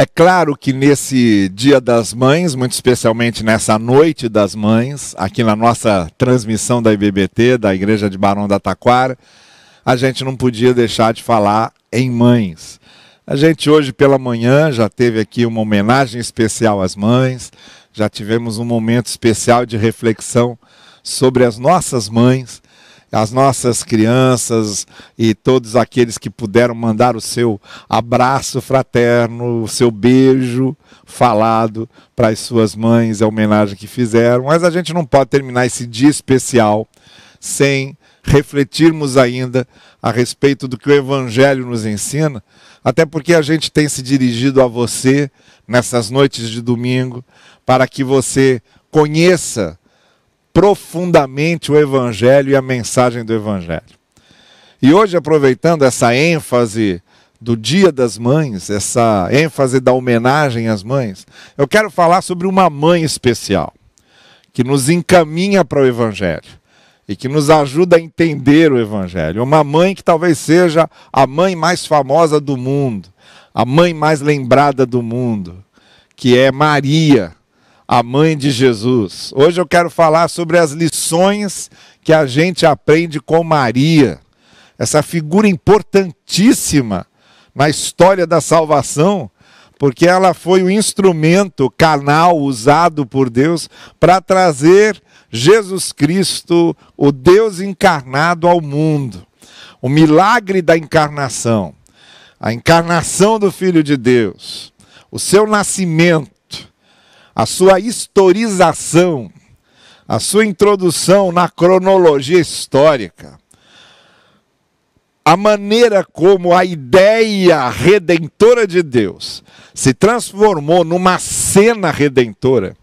É claro que nesse Dia das Mães, muito especialmente nessa Noite das Mães, aqui na nossa transmissão da IBBT, da Igreja de Barão da Taquara, a gente não podia deixar de falar em mães. A gente hoje pela manhã já teve aqui uma homenagem especial às mães, já tivemos um momento especial de reflexão sobre as nossas mães as nossas crianças e todos aqueles que puderam mandar o seu abraço fraterno, o seu beijo falado para as suas mães, a homenagem que fizeram. Mas a gente não pode terminar esse dia especial sem refletirmos ainda a respeito do que o Evangelho nos ensina, até porque a gente tem se dirigido a você nessas noites de domingo para que você conheça profundamente o Evangelho e a mensagem do Evangelho. E hoje, aproveitando essa ênfase do Dia das Mães, essa ênfase da homenagem às mães, eu quero falar sobre uma mãe especial, que nos encaminha para o Evangelho e que nos ajuda a entender o Evangelho. Uma mãe que talvez seja a mãe mais famosa do mundo, a mãe mais lembrada do mundo, que é Maria, a mãe de Jesus. Hoje eu quero falar sobre as lições que a gente aprende com Maria, essa figura importantíssima na história da salvação, porque ela foi o instrumento, canal usado por Deus para trazer Jesus Cristo, o Deus encarnado ao mundo. O milagre da encarnação, a encarnação do Filho de Deus, o seu nascimento a sua historização, a sua introdução na cronologia histórica, a maneira como a ideia redentora de Deus se transformou numa cena redentora,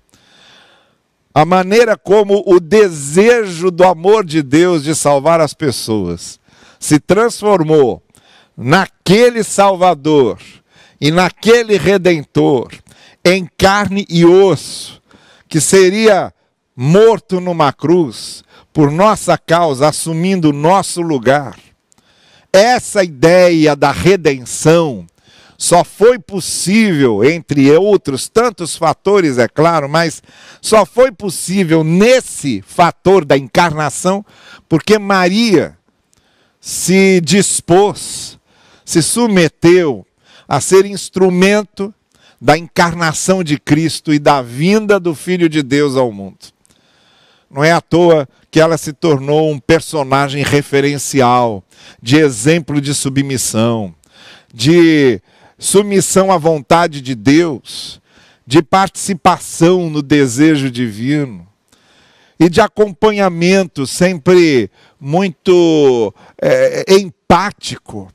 a maneira como o desejo do amor de Deus de salvar as pessoas se transformou naquele Salvador e naquele Redentor em carne e osso, que seria morto numa cruz por nossa causa, assumindo nosso lugar. Essa ideia da redenção só foi possível, entre outros tantos fatores, é claro, mas só foi possível nesse fator da encarnação, porque Maria se dispôs, se submeteu a ser instrumento da encarnação de Cristo e da vinda do Filho de Deus ao mundo. Não é à toa que ela se tornou um personagem referencial, de exemplo de submissão, de submissão à vontade de Deus, de participação no desejo divino e de acompanhamento sempre muito é, empático,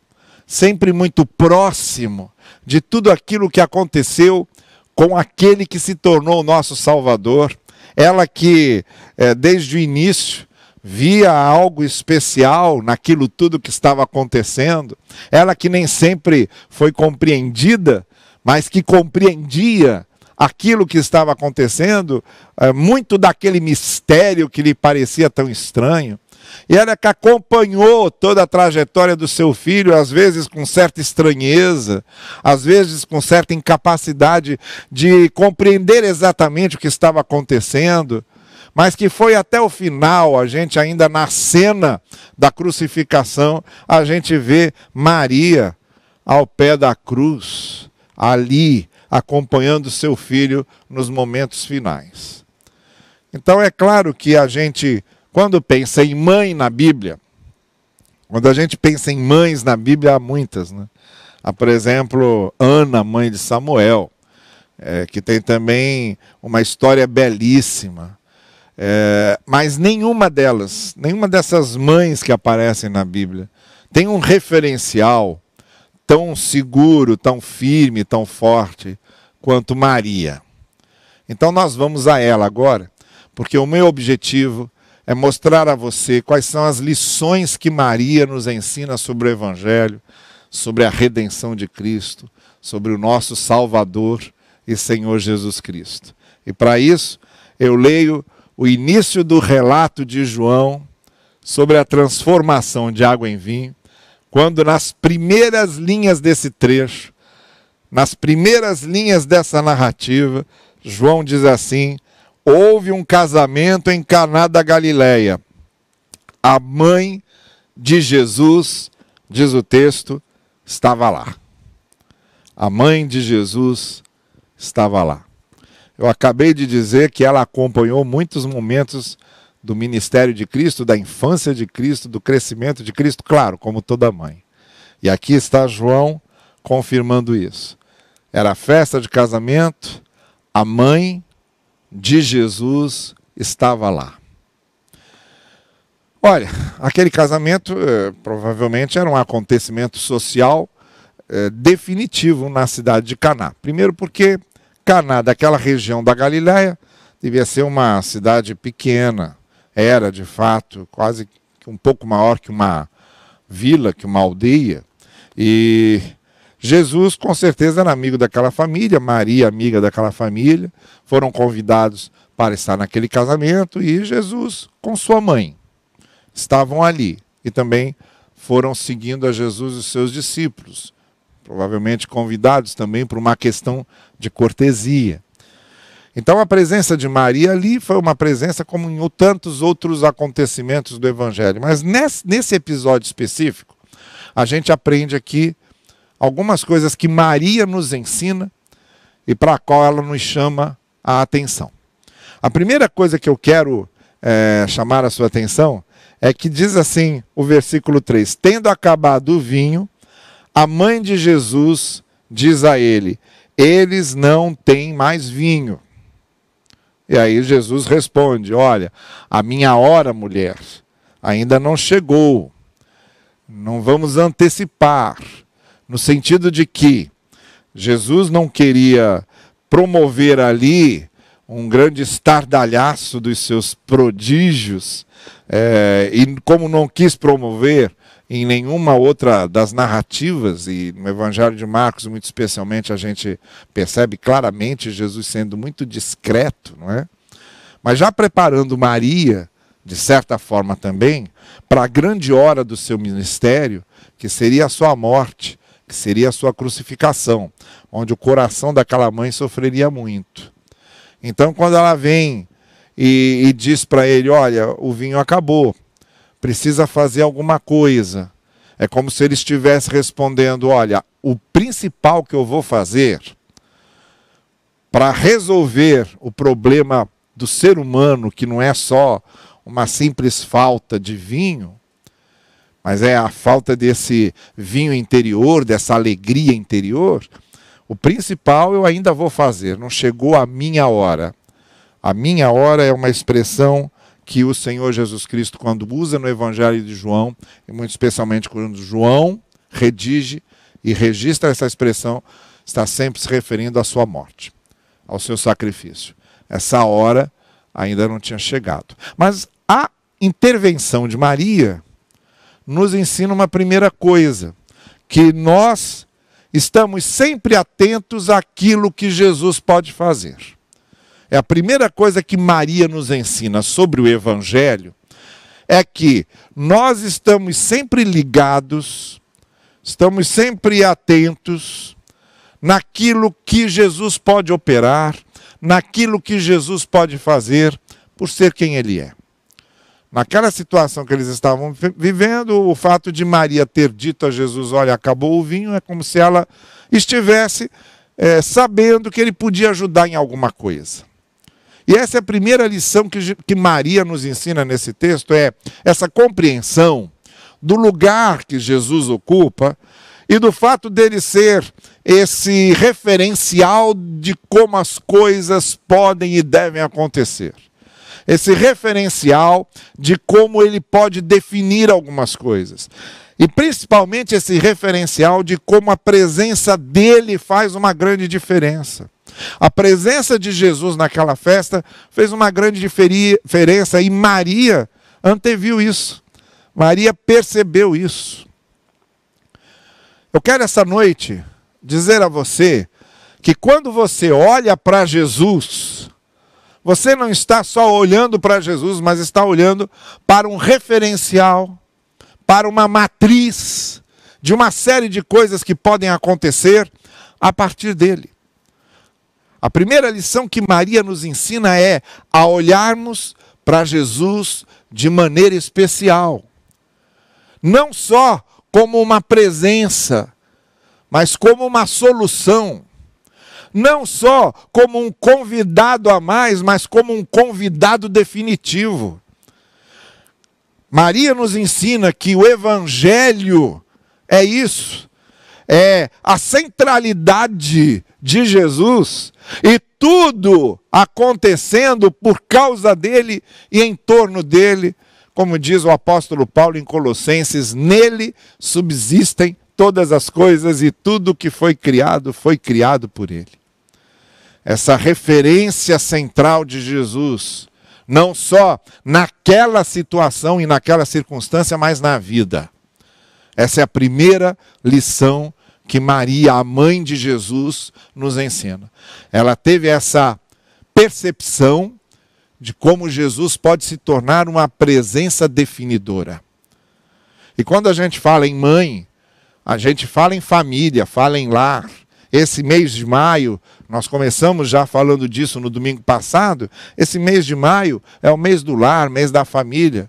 sempre muito próximo de tudo aquilo que aconteceu com aquele que se tornou nosso Salvador. Ela que, é, desde o início, via algo especial naquilo tudo que estava acontecendo. Ela que nem sempre foi compreendida, mas que compreendia aquilo que estava acontecendo, é, muito daquele mistério que lhe parecia tão estranho. E ela que acompanhou toda a trajetória do seu filho, às vezes com certa estranheza, às vezes com certa incapacidade de compreender exatamente o que estava acontecendo, mas que foi até o final, a gente ainda na cena da crucificação, a gente vê Maria ao pé da cruz, ali, acompanhando seu filho nos momentos finais. Então é claro que a gente quando pensa em mãe na Bíblia, quando a gente pensa em mães na Bíblia, há muitas. Né? Há, por exemplo, Ana, mãe de Samuel, é, que tem também uma história belíssima. É, mas nenhuma delas, nenhuma dessas mães que aparecem na Bíblia, tem um referencial tão seguro, tão firme, tão forte quanto Maria. Então nós vamos a ela agora, porque o meu objetivo é mostrar a você quais são as lições que Maria nos ensina sobre o Evangelho, sobre a redenção de Cristo, sobre o nosso Salvador e Senhor Jesus Cristo. E para isso, eu leio o início do relato de João sobre a transformação de água em vinho, quando nas primeiras linhas desse trecho, nas primeiras linhas dessa narrativa, João diz assim: houve um casamento em Caná da Galileia. A mãe de Jesus, diz o texto, estava lá. A mãe de Jesus estava lá. Eu acabei de dizer que ela acompanhou muitos momentos do ministério de Cristo, da infância de Cristo, do crescimento de Cristo, claro, como toda mãe. E aqui está João confirmando isso. Era a festa de casamento, a mãe de Jesus estava lá. Olha, aquele casamento eh, provavelmente era um acontecimento social eh, definitivo na cidade de Caná. Primeiro porque Caná, daquela região da Galiléia, devia ser uma cidade pequena, era de fato quase um pouco maior que uma vila, que uma aldeia. E Jesus, com certeza, era amigo daquela família, Maria, amiga daquela família, foram convidados para estar naquele casamento e Jesus, com sua mãe, estavam ali e também foram seguindo a Jesus os seus discípulos, provavelmente convidados também por uma questão de cortesia. Então a presença de Maria ali foi uma presença como em tantos outros acontecimentos do Evangelho. Mas nesse episódio específico, a gente aprende aqui algumas coisas que Maria nos ensina e para a qual ela nos chama a atenção. A primeira coisa que eu quero é, chamar a sua atenção é que diz assim o versículo 3: Tendo acabado o vinho, a mãe de Jesus diz a ele: Eles não têm mais vinho. E aí Jesus responde: Olha, a minha hora, mulher, ainda não chegou. Não vamos antecipar no sentido de que Jesus não queria promover ali um grande estardalhaço dos seus prodígios, é, e como não quis promover em nenhuma outra das narrativas, e no Evangelho de Marcos, muito especialmente, a gente percebe claramente Jesus sendo muito discreto, não é? Mas já preparando Maria, de certa forma também, para a grande hora do seu ministério, que seria a sua morte, que seria a sua crucificação, onde o coração daquela mãe sofreria muito. Então, quando ela vem e, e diz para ele: Olha, o vinho acabou, precisa fazer alguma coisa. É como se ele estivesse respondendo: Olha, o principal que eu vou fazer para resolver o problema do ser humano, que não é só uma simples falta de vinho, mas é a falta desse vinho interior, dessa alegria interior. O principal eu ainda vou fazer, não chegou a minha hora. A minha hora é uma expressão que o Senhor Jesus Cristo, quando usa no Evangelho de João, e muito especialmente quando João redige e registra essa expressão, está sempre se referindo à sua morte, ao seu sacrifício. Essa hora ainda não tinha chegado. Mas a intervenção de Maria nos ensina uma primeira coisa: que nós estamos sempre atentos àquilo que Jesus pode fazer. É a primeira coisa que Maria nos ensina sobre o Evangelho, é que nós estamos sempre ligados, estamos sempre atentos naquilo que Jesus pode operar, naquilo que Jesus pode fazer, por ser quem Ele é. Naquela situação que eles estavam vivendo, o fato de Maria ter dito a Jesus: Olha, acabou o vinho, é como se ela estivesse é, sabendo que ele podia ajudar em alguma coisa. E essa é a primeira lição que, que Maria nos ensina nesse texto: é essa compreensão do lugar que Jesus ocupa e do fato dele ser esse referencial de como as coisas podem e devem acontecer esse referencial de como ele pode definir algumas coisas. E principalmente esse referencial de como a presença dele faz uma grande diferença. A presença de Jesus naquela festa fez uma grande diferença e Maria anteviu isso. Maria percebeu isso. Eu quero essa noite dizer a você que quando você olha para Jesus, você não está só olhando para Jesus, mas está olhando para um referencial, para uma matriz de uma série de coisas que podem acontecer a partir dele. A primeira lição que Maria nos ensina é a olharmos para Jesus de maneira especial. Não só como uma presença, mas como uma solução. Não só como um convidado a mais, mas como um convidado definitivo. Maria nos ensina que o Evangelho é isso, é a centralidade de Jesus e tudo acontecendo por causa dele e em torno dele, como diz o apóstolo Paulo em Colossenses: nele subsistem todas as coisas e tudo que foi criado foi criado por ele. Essa referência central de Jesus, não só naquela situação e naquela circunstância, mas na vida. Essa é a primeira lição que Maria, a mãe de Jesus, nos ensina. Ela teve essa percepção de como Jesus pode se tornar uma presença definidora. E quando a gente fala em mãe, a gente fala em família, fala em lar. Esse mês de maio, nós começamos já falando disso no domingo passado. Esse mês de maio é o mês do lar, mês da família.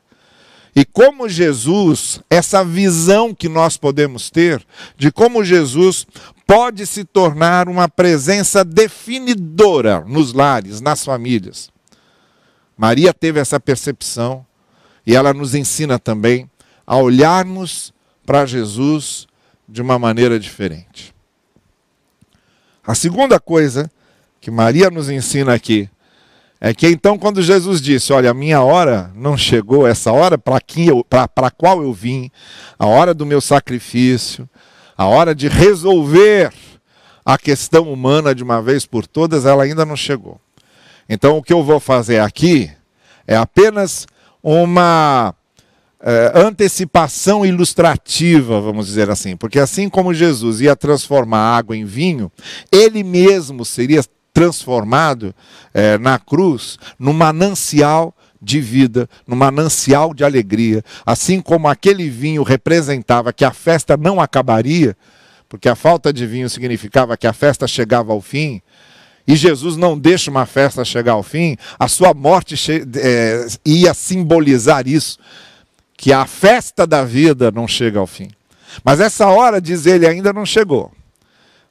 E como Jesus, essa visão que nós podemos ter de como Jesus pode se tornar uma presença definidora nos lares, nas famílias. Maria teve essa percepção e ela nos ensina também a olharmos para Jesus de uma maneira diferente. A segunda coisa que Maria nos ensina aqui é que então, quando Jesus disse: Olha, a minha hora não chegou, essa hora para a qual eu vim, a hora do meu sacrifício, a hora de resolver a questão humana de uma vez por todas, ela ainda não chegou. Então, o que eu vou fazer aqui é apenas uma é, antecipação ilustrativa, vamos dizer assim, porque assim como Jesus ia transformar água em vinho, ele mesmo seria transformado é, na cruz num manancial de vida, num manancial de alegria. Assim como aquele vinho representava que a festa não acabaria, porque a falta de vinho significava que a festa chegava ao fim, e Jesus não deixa uma festa chegar ao fim, a sua morte é, ia simbolizar isso, que a festa da vida não chega ao fim. Mas essa hora, diz ele, ainda não chegou.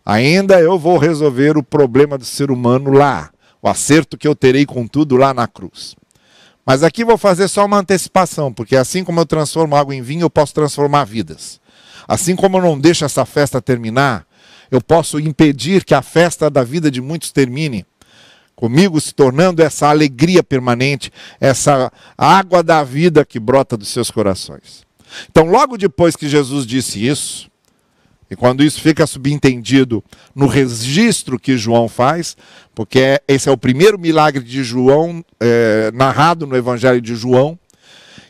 Ainda eu vou resolver o problema do ser humano lá, o acerto que eu terei com tudo lá na cruz. Mas aqui vou fazer só uma antecipação, porque assim como eu transformo água em vinho, eu posso transformar vidas. Assim como eu não deixo essa festa terminar, eu posso impedir que a festa da vida de muitos termine. Comigo se tornando essa alegria permanente, essa água da vida que brota dos seus corações. Então, logo depois que Jesus disse isso, e quando isso fica subentendido no registro que João faz, porque esse é o primeiro milagre de João, é, narrado no Evangelho de João,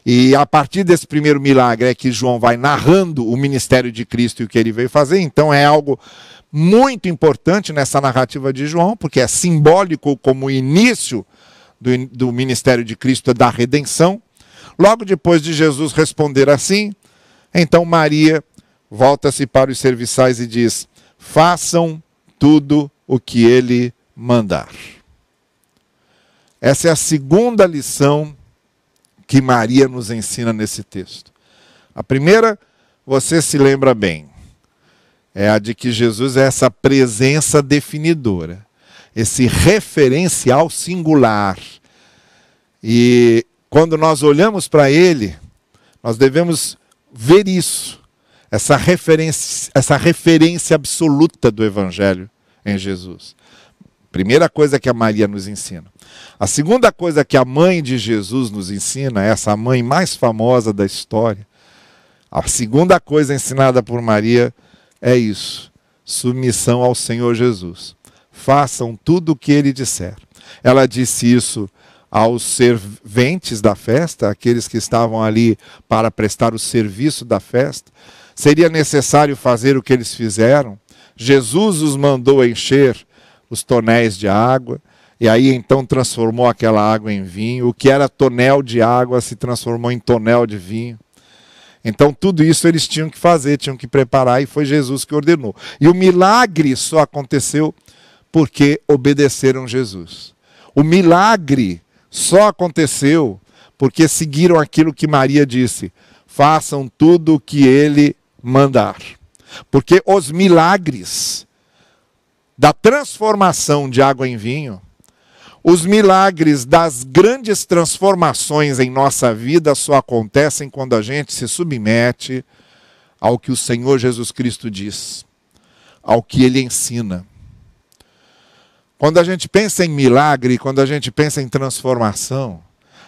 e a partir desse primeiro milagre é que João vai narrando o ministério de Cristo e o que ele veio fazer, então é algo muito importante nessa narrativa de João, porque é simbólico como o início do, do ministério de Cristo da redenção. Logo depois de Jesus responder assim, então Maria volta-se para os serviçais e diz: façam tudo o que ele mandar. Essa é a segunda lição que Maria nos ensina nesse texto. A primeira, você se lembra bem, é a de que Jesus é essa presença definidora, esse referencial singular. E quando nós olhamos para ele, nós devemos ver isso essa referência, essa referência absoluta do Evangelho em Jesus. Primeira coisa que a Maria nos ensina. A segunda coisa que a mãe de Jesus nos ensina, essa mãe mais famosa da história, a segunda coisa ensinada por Maria é isso: submissão ao Senhor Jesus. Façam tudo o que ele disser. Ela disse isso aos serventes da festa, aqueles que estavam ali para prestar o serviço da festa seria necessário fazer o que eles fizeram. Jesus os mandou encher os tonéis de água, e aí então transformou aquela água em vinho. O que era tonel de água se transformou em tonel de vinho. Então, tudo isso eles tinham que fazer, tinham que preparar, e foi Jesus que ordenou. E o milagre só aconteceu porque obedeceram Jesus. O milagre só aconteceu porque seguiram aquilo que Maria disse: façam tudo o que ele mandar. Porque os milagres da transformação de água em vinho, os milagres das grandes transformações em nossa vida só acontecem quando a gente se submete ao que o Senhor Jesus Cristo diz, ao que ele ensina. Quando a gente pensa em milagre, quando a gente pensa em transformação,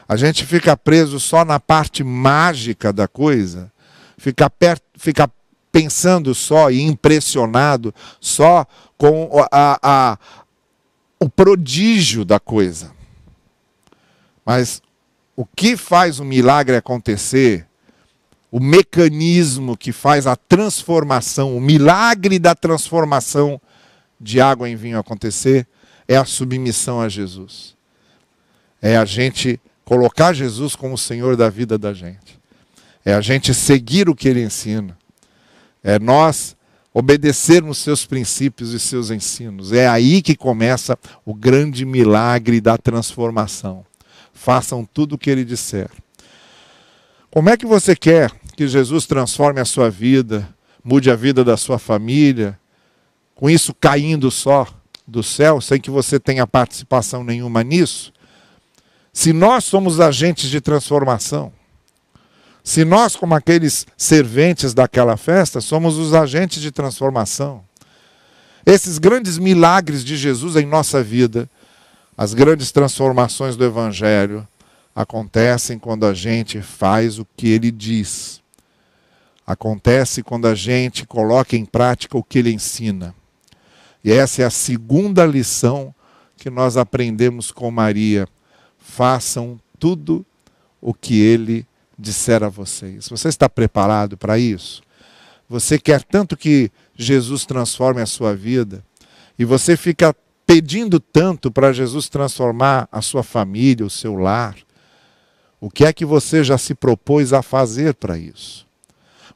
a gente fica preso só na parte mágica da coisa, fica, perto, fica pensando só e impressionado só com a, a, o prodígio da coisa. Mas o que faz o milagre acontecer, o mecanismo que faz a transformação, o milagre da transformação de água em vinho acontecer, é a submissão a Jesus. É a gente colocar Jesus como Senhor da vida da gente. É a gente seguir o que ele ensina. É nós obedecermos seus princípios e seus ensinos. É aí que começa o grande milagre da transformação. Façam tudo o que ele disser. Como é que você quer que Jesus transforme a sua vida, mude a vida da sua família, com isso caindo só? do céu, sem que você tenha participação nenhuma nisso, se nós somos agentes de transformação, se nós, como aqueles serventes daquela festa, somos os agentes de transformação, esses grandes milagres de Jesus em nossa vida, as grandes transformações do Evangelho, acontecem quando a gente faz o que ele diz. Acontece quando a gente coloca em prática o que ele ensina. E essa é a segunda lição que nós aprendemos com Maria. Façam tudo o que ele disser a vocês. Você está preparado para isso? Você quer tanto que Jesus transforme a sua vida e você fica pedindo tanto para Jesus transformar a sua família, o seu lar. O que é que você já se propôs a fazer para isso?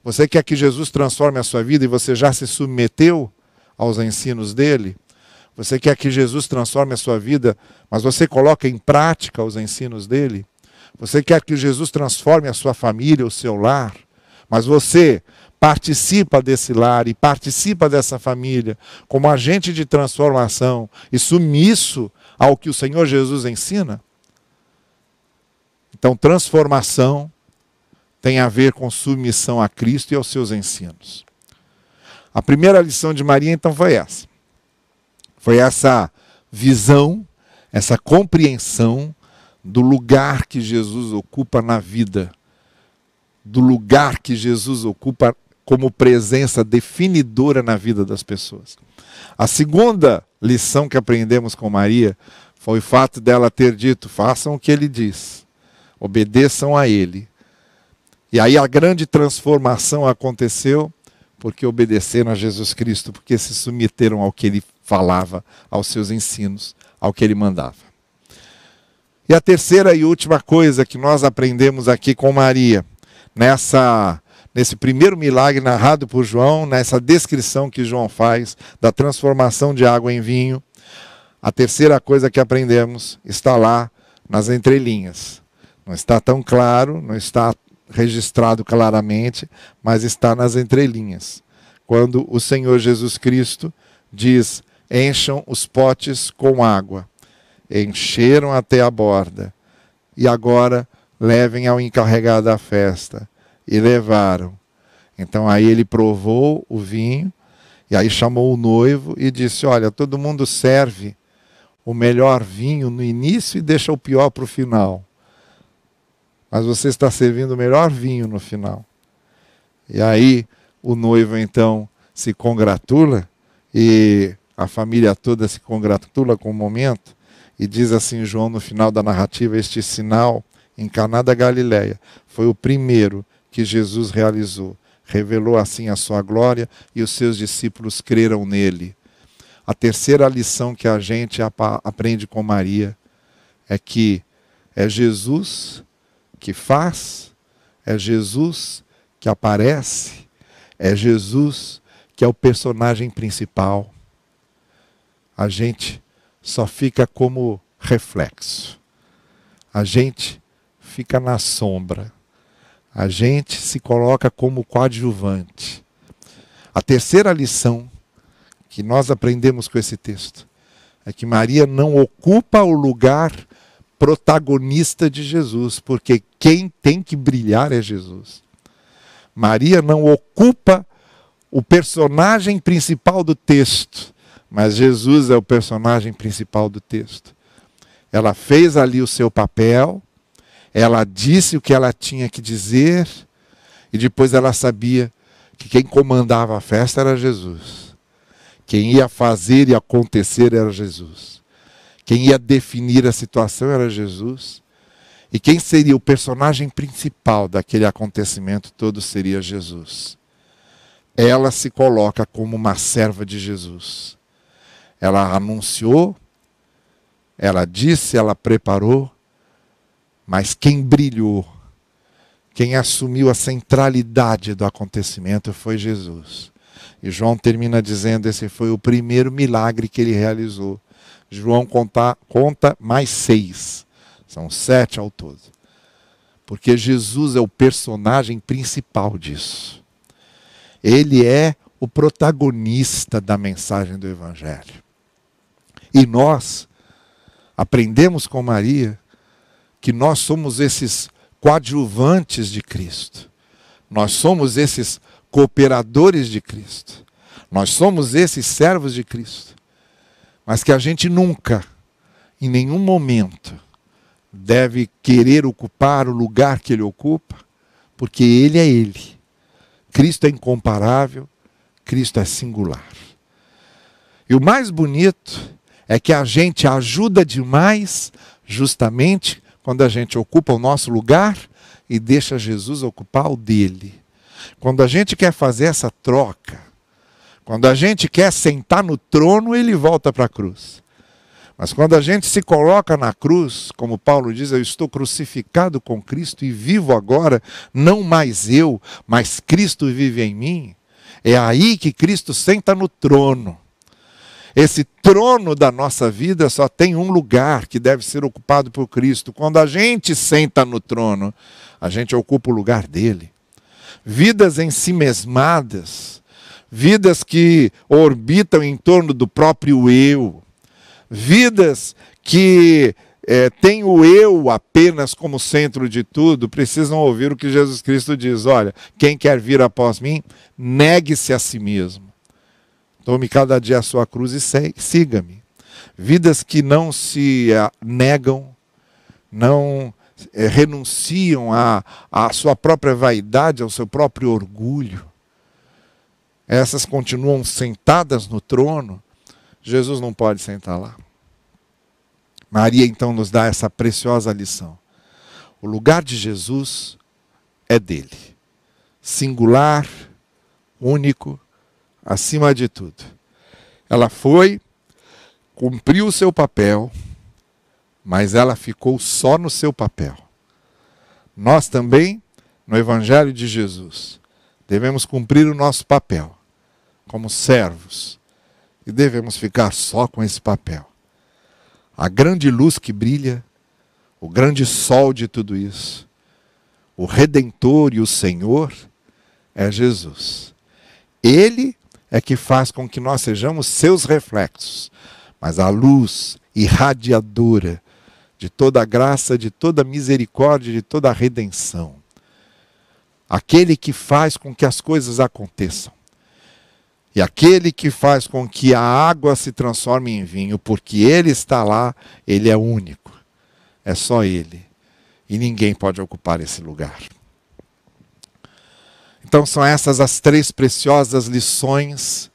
Você quer que Jesus transforme a sua vida e você já se submeteu aos ensinos dele? Você quer que Jesus transforme a sua vida, mas você coloca em prática os ensinos dele? Você quer que Jesus transforme a sua família, o seu lar, mas você participa desse lar e participa dessa família como agente de transformação e sumiço ao que o Senhor Jesus ensina? Então, transformação tem a ver com submissão a Cristo e aos seus ensinos. A primeira lição de Maria, então, foi essa. Foi essa visão, essa compreensão do lugar que Jesus ocupa na vida, do lugar que Jesus ocupa como presença definidora na vida das pessoas. A segunda lição que aprendemos com Maria foi o fato dela ter dito: façam o que ele diz, obedeçam a ele. E aí a grande transformação aconteceu porque obedeceram a Jesus Cristo, porque se submeteram ao que ele falava, aos seus ensinos, ao que ele mandava. E a terceira e última coisa que nós aprendemos aqui com Maria, nessa nesse primeiro milagre narrado por João, nessa descrição que João faz da transformação de água em vinho, a terceira coisa que aprendemos está lá nas entrelinhas. Não está tão claro, não está registrado claramente, mas está nas entrelinhas. Quando o Senhor Jesus Cristo diz: encham os potes com água. Encheram até a borda. E agora levem ao encarregado da festa. E levaram. Então aí ele provou o vinho, e aí chamou o noivo e disse: Olha, todo mundo serve o melhor vinho no início e deixa o pior para o final mas você está servindo o melhor vinho no final. E aí o noivo então se congratula e a família toda se congratula com o momento e diz assim João no final da narrativa este sinal em Caná da Galileia foi o primeiro que Jesus realizou. Revelou assim a sua glória e os seus discípulos creram nele. A terceira lição que a gente aprende com Maria é que é Jesus que faz, é Jesus que aparece é Jesus, que é o personagem principal. A gente só fica como reflexo. A gente fica na sombra. A gente se coloca como coadjuvante. A terceira lição que nós aprendemos com esse texto é que Maria não ocupa o lugar protagonista de Jesus, porque quem tem que brilhar é Jesus. Maria não ocupa o personagem principal do texto, mas Jesus é o personagem principal do texto. Ela fez ali o seu papel, ela disse o que ela tinha que dizer, e depois ela sabia que quem comandava a festa era Jesus. Quem ia fazer e acontecer era Jesus. Quem ia definir a situação era Jesus. E quem seria o personagem principal daquele acontecimento todo seria Jesus. Ela se coloca como uma serva de Jesus. Ela anunciou, ela disse, ela preparou, mas quem brilhou, quem assumiu a centralidade do acontecimento foi Jesus. E João termina dizendo: esse foi o primeiro milagre que ele realizou. João conta, conta mais seis. São sete ao todo. Porque Jesus é o personagem principal disso. Ele é o protagonista da mensagem do Evangelho. E nós aprendemos com Maria que nós somos esses coadjuvantes de Cristo. Nós somos esses cooperadores de Cristo. Nós somos esses servos de Cristo. Mas que a gente nunca, em nenhum momento, deve querer ocupar o lugar que ele ocupa, porque ele é ele. Cristo é incomparável, Cristo é singular. E o mais bonito é que a gente ajuda demais, justamente quando a gente ocupa o nosso lugar e deixa Jesus ocupar o dele. Quando a gente quer fazer essa troca, quando a gente quer sentar no trono, ele volta para a cruz. Mas quando a gente se coloca na cruz, como Paulo diz, eu estou crucificado com Cristo e vivo agora, não mais eu, mas Cristo vive em mim. É aí que Cristo senta no trono. Esse trono da nossa vida só tem um lugar que deve ser ocupado por Cristo. Quando a gente senta no trono, a gente ocupa o lugar dele. Vidas em si mesmadas, vidas que orbitam em torno do próprio eu, vidas que é, têm o eu apenas como centro de tudo, precisam ouvir o que Jesus Cristo diz: olha, quem quer vir após mim, negue-se a si mesmo. Tome cada dia a sua cruz e siga-me. Vidas que não se é, negam, não é, renunciam à, à sua própria vaidade, ao seu próprio orgulho essas continuam sentadas no trono, Jesus não pode sentar lá. Maria então nos dá essa preciosa lição. O lugar de Jesus é dele, singular, único, acima de tudo. Ela foi, cumpriu o seu papel, mas ela ficou só no seu papel. Nós também, no Evangelho de Jesus, devemos cumprir o nosso papel como servos e devemos ficar só com esse papel. A grande luz que brilha, o grande sol de tudo isso, o Redentor e o Senhor é Jesus. Ele é que faz com que nós sejamos seus reflexos, mas a luz irradiadora de toda a graça, de toda a misericórdia, de toda a redenção. Aquele que faz com que as coisas aconteçam. E aquele que faz com que a água se transforme em vinho, porque ele está lá, ele é único. É só ele. E ninguém pode ocupar esse lugar. Então são essas as três preciosas lições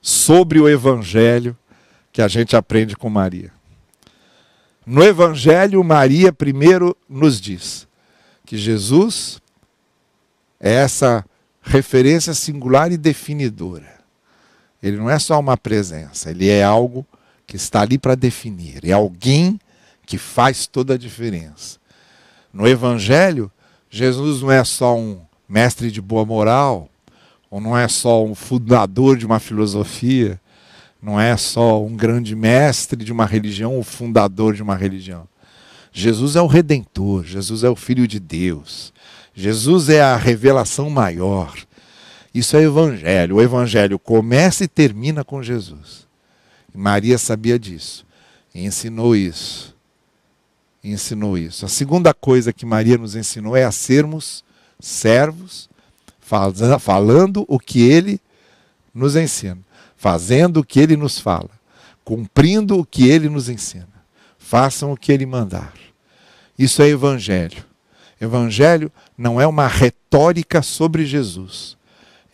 sobre o evangelho que a gente aprende com Maria. No evangelho, Maria primeiro nos diz que Jesus é essa referência singular e definidora. Ele não é só uma presença, ele é algo que está ali para definir, é alguém que faz toda a diferença. No Evangelho, Jesus não é só um mestre de boa moral, ou não é só um fundador de uma filosofia, não é só um grande mestre de uma religião ou fundador de uma religião. Jesus é o redentor, Jesus é o filho de Deus. Jesus é a revelação maior. Isso é evangelho. O evangelho começa e termina com Jesus. Maria sabia disso e ensinou isso. E ensinou isso. A segunda coisa que Maria nos ensinou é a sermos servos, falando o que ele nos ensina, fazendo o que ele nos fala, cumprindo o que ele nos ensina. Façam o que ele mandar. Isso é evangelho. Evangelho não é uma retórica sobre Jesus.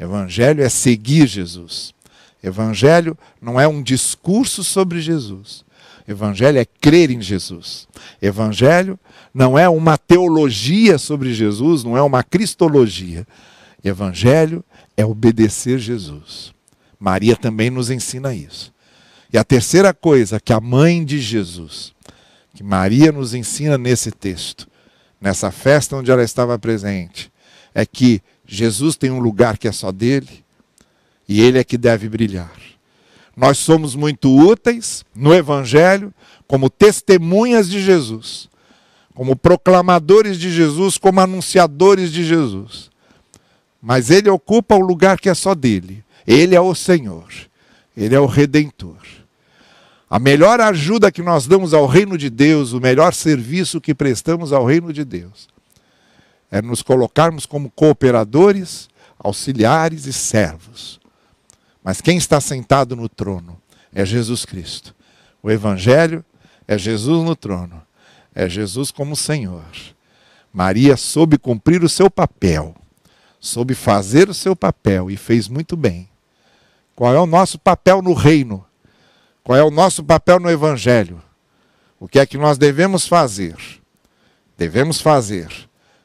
Evangelho é seguir Jesus. Evangelho não é um discurso sobre Jesus. Evangelho é crer em Jesus. Evangelho não é uma teologia sobre Jesus, não é uma cristologia. Evangelho é obedecer Jesus. Maria também nos ensina isso. E a terceira coisa que a mãe de Jesus, que Maria nos ensina nesse texto, nessa festa onde ela estava presente, é que Jesus tem um lugar que é só dele e ele é que deve brilhar. Nós somos muito úteis no Evangelho como testemunhas de Jesus, como proclamadores de Jesus, como anunciadores de Jesus. Mas ele ocupa o lugar que é só dele. Ele é o Senhor, ele é o Redentor. A melhor ajuda que nós damos ao reino de Deus, o melhor serviço que prestamos ao reino de Deus, é nos colocarmos como cooperadores, auxiliares e servos mas quem está sentado no trono é Jesus Cristo. O Evangelho é Jesus no trono, é Jesus como Senhor. Maria soube cumprir o seu papel, soube fazer o seu papel e fez muito bem. Qual é o nosso papel no reino? Qual é o nosso papel no Evangelho? O que é que nós devemos fazer? Devemos fazer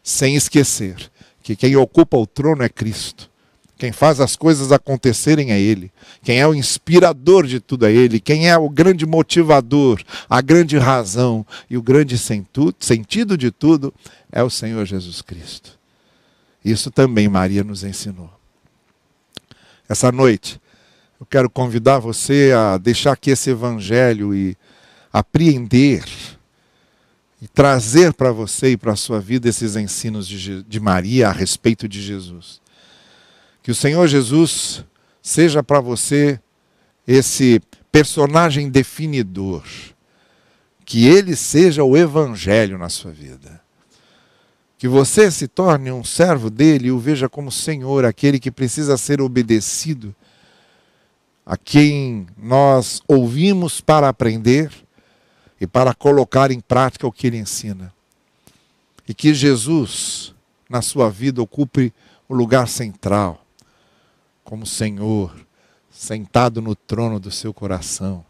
sem esquecer que quem ocupa o trono é Cristo. Quem faz as coisas acontecerem é Ele. Quem é o inspirador de tudo é Ele. Quem é o grande motivador, a grande razão e o grande sentido de tudo é o Senhor Jesus Cristo. Isso também Maria nos ensinou. Essa noite, eu quero convidar você a deixar que esse evangelho e apreender e trazer para você e para a sua vida esses ensinos de, de Maria a respeito de Jesus. Que o Senhor Jesus seja para você esse personagem definidor. Que ele seja o evangelho na sua vida. Que você se torne um servo dele e o veja como Senhor, aquele que precisa ser obedecido, a quem nós ouvimos para aprender e para colocar em prática o que ele ensina. E que Jesus, na sua vida, ocupe o lugar central como Senhor, sentado no trono do seu coração.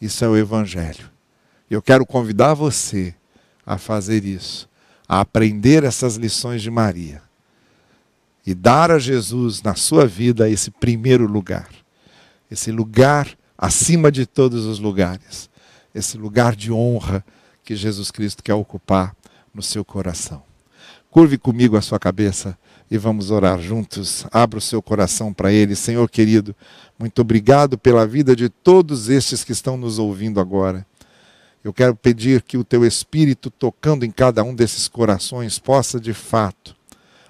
Isso é o Evangelho. Eu quero convidar você a fazer isso, a aprender essas lições de Maria e dar a Jesus na sua vida esse primeiro lugar, esse lugar acima de todos os lugares, esse lugar de honra que Jesus Cristo quer ocupar no seu coração. Curve comigo a sua cabeça e vamos orar juntos. Abra o seu coração para Ele. Senhor querido, muito obrigado pela vida de todos estes que estão nos ouvindo agora. Eu quero pedir que o Teu Espírito, tocando em cada um desses corações, possa de fato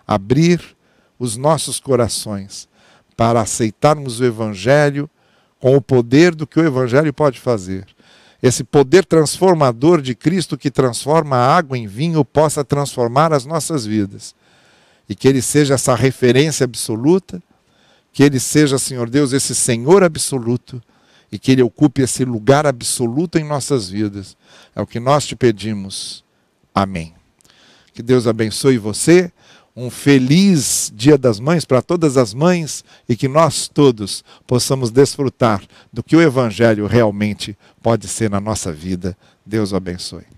abrir os nossos corações para aceitarmos o Evangelho com o poder do que o Evangelho pode fazer. Esse poder transformador de Cristo que transforma a água em vinho possa transformar as nossas vidas e que Ele seja essa referência absoluta, que Ele seja, Senhor Deus, esse Senhor absoluto e que Ele ocupe esse lugar absoluto em nossas vidas. É o que nós te pedimos. Amém. Que Deus abençoe você. Um feliz Dia das Mães para todas as mães e que nós todos possamos desfrutar do que o Evangelho realmente pode ser na nossa vida. Deus o abençoe.